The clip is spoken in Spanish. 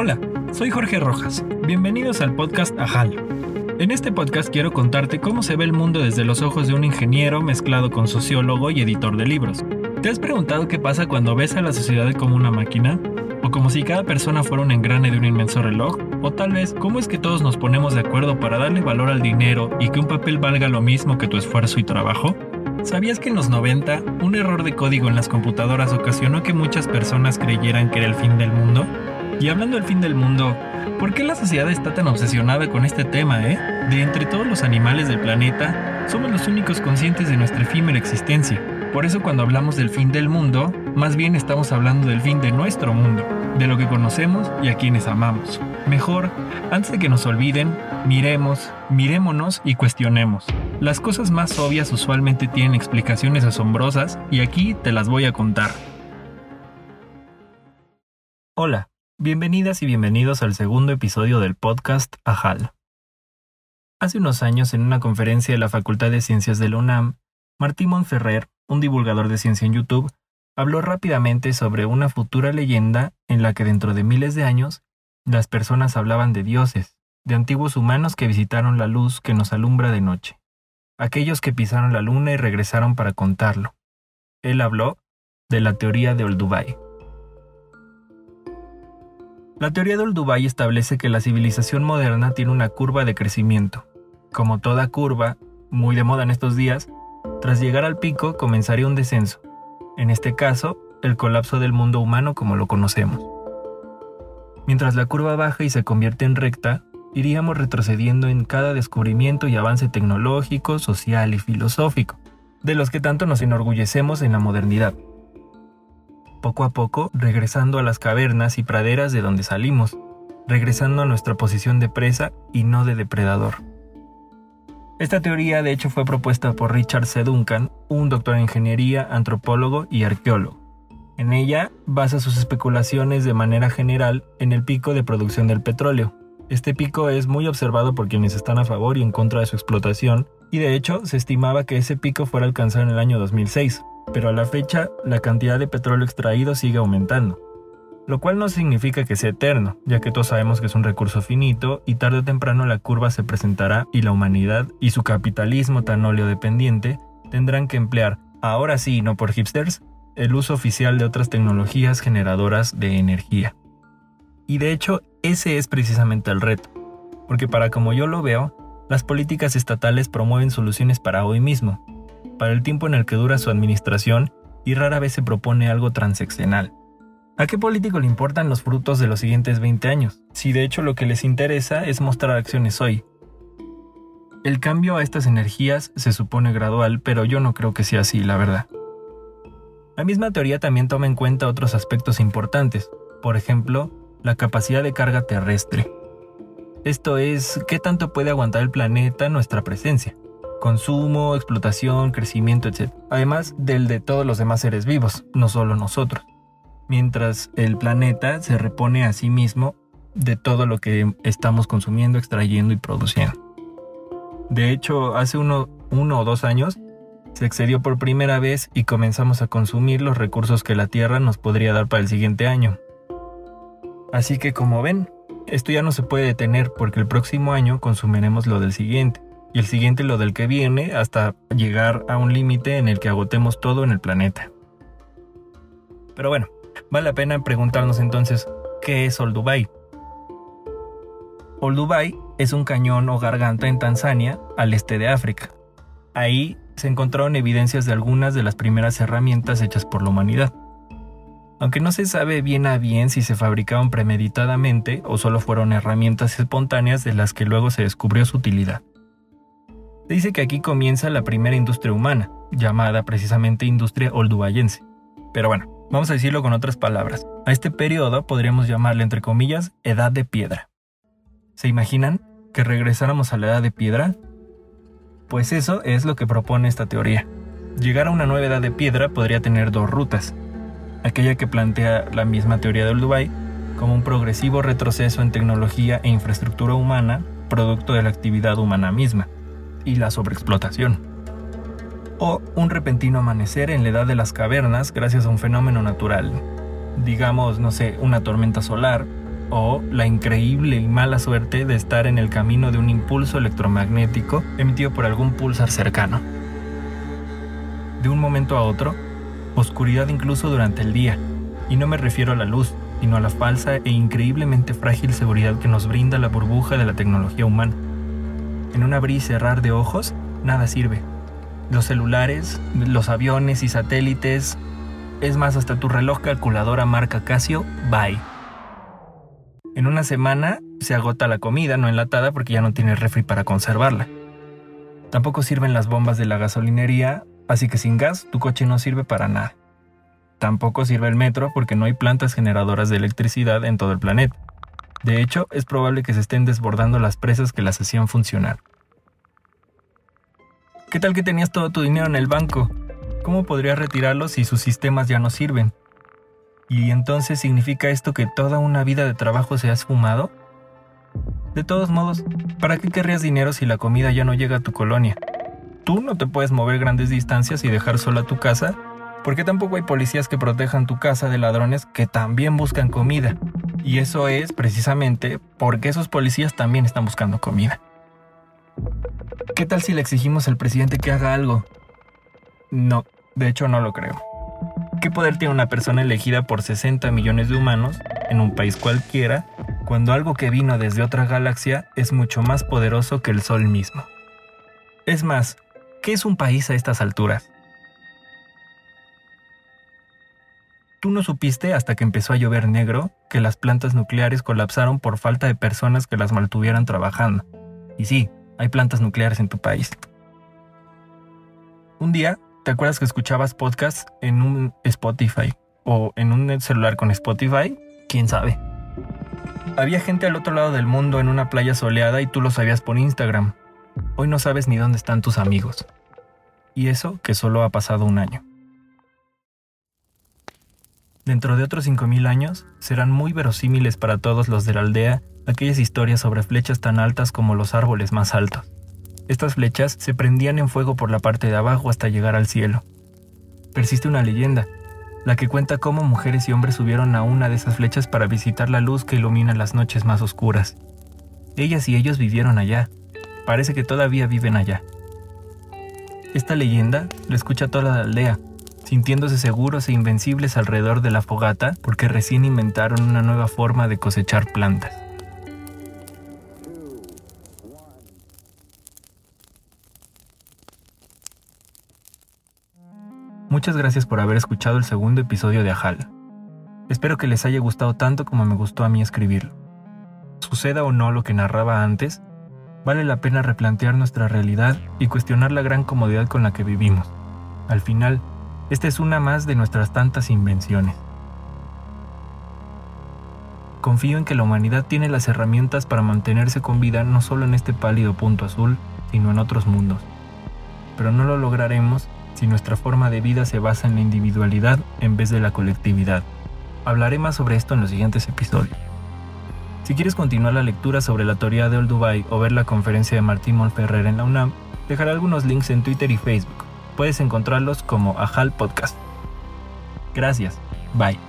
Hola, soy Jorge Rojas. Bienvenidos al podcast Ajal. En este podcast quiero contarte cómo se ve el mundo desde los ojos de un ingeniero mezclado con sociólogo y editor de libros. ¿Te has preguntado qué pasa cuando ves a la sociedad como una máquina? ¿O como si cada persona fuera un engrane de un inmenso reloj? ¿O tal vez cómo es que todos nos ponemos de acuerdo para darle valor al dinero y que un papel valga lo mismo que tu esfuerzo y trabajo? ¿Sabías que en los 90 un error de código en las computadoras ocasionó que muchas personas creyeran que era el fin del mundo? Y hablando del fin del mundo, ¿por qué la sociedad está tan obsesionada con este tema, eh? De entre todos los animales del planeta, somos los únicos conscientes de nuestra efímera existencia. Por eso cuando hablamos del fin del mundo, más bien estamos hablando del fin de nuestro mundo, de lo que conocemos y a quienes amamos. Mejor, antes de que nos olviden, miremos, mirémonos y cuestionemos. Las cosas más obvias usualmente tienen explicaciones asombrosas y aquí te las voy a contar. Hola, bienvenidas y bienvenidos al segundo episodio del podcast AJAL. Hace unos años, en una conferencia de la Facultad de Ciencias de la UNAM, Martín Monferrer, un divulgador de ciencia en YouTube, habló rápidamente sobre una futura leyenda en la que dentro de miles de años las personas hablaban de dioses, de antiguos humanos que visitaron la luz que nos alumbra de noche, aquellos que pisaron la luna y regresaron para contarlo. Él habló de la teoría de Olduvai. La teoría de Olduvai establece que la civilización moderna tiene una curva de crecimiento. Como toda curva, muy de moda en estos días, tras llegar al pico comenzaría un descenso, en este caso, el colapso del mundo humano como lo conocemos. Mientras la curva baja y se convierte en recta, iríamos retrocediendo en cada descubrimiento y avance tecnológico, social y filosófico, de los que tanto nos enorgullecemos en la modernidad. Poco a poco, regresando a las cavernas y praderas de donde salimos, regresando a nuestra posición de presa y no de depredador. Esta teoría de hecho fue propuesta por Richard C. Duncan, un doctor en ingeniería, antropólogo y arqueólogo. En ella basa sus especulaciones de manera general en el pico de producción del petróleo. Este pico es muy observado por quienes están a favor y en contra de su explotación, y de hecho se estimaba que ese pico fuera alcanzado en el año 2006, pero a la fecha la cantidad de petróleo extraído sigue aumentando lo cual no significa que sea eterno, ya que todos sabemos que es un recurso finito y tarde o temprano la curva se presentará y la humanidad y su capitalismo tan oleodependiente tendrán que emplear, ahora sí, no por hipsters, el uso oficial de otras tecnologías generadoras de energía. Y de hecho, ese es precisamente el reto, porque para como yo lo veo, las políticas estatales promueven soluciones para hoy mismo, para el tiempo en el que dura su administración y rara vez se propone algo transeccional. ¿A qué político le importan los frutos de los siguientes 20 años? Si de hecho lo que les interesa es mostrar acciones hoy. El cambio a estas energías se supone gradual, pero yo no creo que sea así, la verdad. La misma teoría también toma en cuenta otros aspectos importantes, por ejemplo, la capacidad de carga terrestre. Esto es, qué tanto puede aguantar el planeta nuestra presencia. Consumo, explotación, crecimiento, etc. Además del de todos los demás seres vivos, no solo nosotros mientras el planeta se repone a sí mismo de todo lo que estamos consumiendo, extrayendo y produciendo. De hecho, hace uno, o dos años se excedió por primera vez y comenzamos a consumir los recursos que la Tierra nos podría dar para el siguiente año. Así que como ven, esto ya no se puede detener porque el próximo año consumiremos lo del siguiente y el siguiente lo del que viene hasta llegar a un límite en el que agotemos todo en el planeta. Pero bueno, Vale la pena preguntarnos entonces, ¿qué es Olduvai? Olduvai es un cañón o garganta en Tanzania, al este de África. Ahí se encontraron evidencias de algunas de las primeras herramientas hechas por la humanidad. Aunque no se sabe bien a bien si se fabricaron premeditadamente o solo fueron herramientas espontáneas de las que luego se descubrió su utilidad. Se dice que aquí comienza la primera industria humana, llamada precisamente industria oldubayense. Pero bueno, Vamos a decirlo con otras palabras. A este periodo podríamos llamarle, entre comillas, edad de piedra. ¿Se imaginan que regresáramos a la edad de piedra? Pues eso es lo que propone esta teoría. Llegar a una nueva edad de piedra podría tener dos rutas. Aquella que plantea la misma teoría del Dubai como un progresivo retroceso en tecnología e infraestructura humana, producto de la actividad humana misma, y la sobreexplotación o un repentino amanecer en la edad de las cavernas gracias a un fenómeno natural. Digamos, no sé, una tormenta solar, o la increíble y mala suerte de estar en el camino de un impulso electromagnético emitido por algún pulsar cercano. De un momento a otro, oscuridad incluso durante el día, y no me refiero a la luz, sino a la falsa e increíblemente frágil seguridad que nos brinda la burbuja de la tecnología humana. En un abrir y cerrar de ojos, nada sirve. Los celulares, los aviones y satélites, es más, hasta tu reloj calculadora marca Casio, bye. En una semana se agota la comida no enlatada porque ya no tienes refri para conservarla. Tampoco sirven las bombas de la gasolinería, así que sin gas tu coche no sirve para nada. Tampoco sirve el metro porque no hay plantas generadoras de electricidad en todo el planeta. De hecho, es probable que se estén desbordando las presas que las hacían funcionar. ¿Qué tal que tenías todo tu dinero en el banco? ¿Cómo podrías retirarlo si sus sistemas ya no sirven? ¿Y entonces significa esto que toda una vida de trabajo se ha esfumado? De todos modos, ¿para qué querrías dinero si la comida ya no llega a tu colonia? Tú no te puedes mover grandes distancias y dejar sola tu casa, porque tampoco hay policías que protejan tu casa de ladrones que también buscan comida. Y eso es precisamente porque esos policías también están buscando comida. ¿Qué tal si le exigimos al presidente que haga algo? No, de hecho no lo creo. ¿Qué poder tiene una persona elegida por 60 millones de humanos en un país cualquiera cuando algo que vino desde otra galaxia es mucho más poderoso que el Sol mismo? Es más, ¿qué es un país a estas alturas? Tú no supiste hasta que empezó a llover negro que las plantas nucleares colapsaron por falta de personas que las mantuvieran trabajando. Y sí, hay plantas nucleares en tu país. Un día, ¿Te acuerdas que escuchabas podcasts en un Spotify o en un celular con Spotify? ¿Quién sabe? Había gente al otro lado del mundo en una playa soleada y tú lo sabías por Instagram. Hoy no sabes ni dónde están tus amigos. Y eso que solo ha pasado un año. Dentro de otros 5.000 años, serán muy verosímiles para todos los de la aldea aquellas historias sobre flechas tan altas como los árboles más altos. Estas flechas se prendían en fuego por la parte de abajo hasta llegar al cielo. Persiste una leyenda, la que cuenta cómo mujeres y hombres subieron a una de esas flechas para visitar la luz que ilumina las noches más oscuras. Ellas y ellos vivieron allá. Parece que todavía viven allá. Esta leyenda la escucha toda la aldea, sintiéndose seguros e invencibles alrededor de la fogata porque recién inventaron una nueva forma de cosechar plantas. Muchas gracias por haber escuchado el segundo episodio de Ajal. Espero que les haya gustado tanto como me gustó a mí escribirlo. Suceda o no lo que narraba antes, vale la pena replantear nuestra realidad y cuestionar la gran comodidad con la que vivimos. Al final, esta es una más de nuestras tantas invenciones. Confío en que la humanidad tiene las herramientas para mantenerse con vida no solo en este pálido punto azul, sino en otros mundos. Pero no lo lograremos si nuestra forma de vida se basa en la individualidad en vez de la colectividad. Hablaré más sobre esto en los siguientes episodios. Si quieres continuar la lectura sobre la teoría de Old Dubai o ver la conferencia de Martín Monferrer en la UNAM, dejaré algunos links en Twitter y Facebook. Puedes encontrarlos como Ajal Podcast. Gracias. Bye.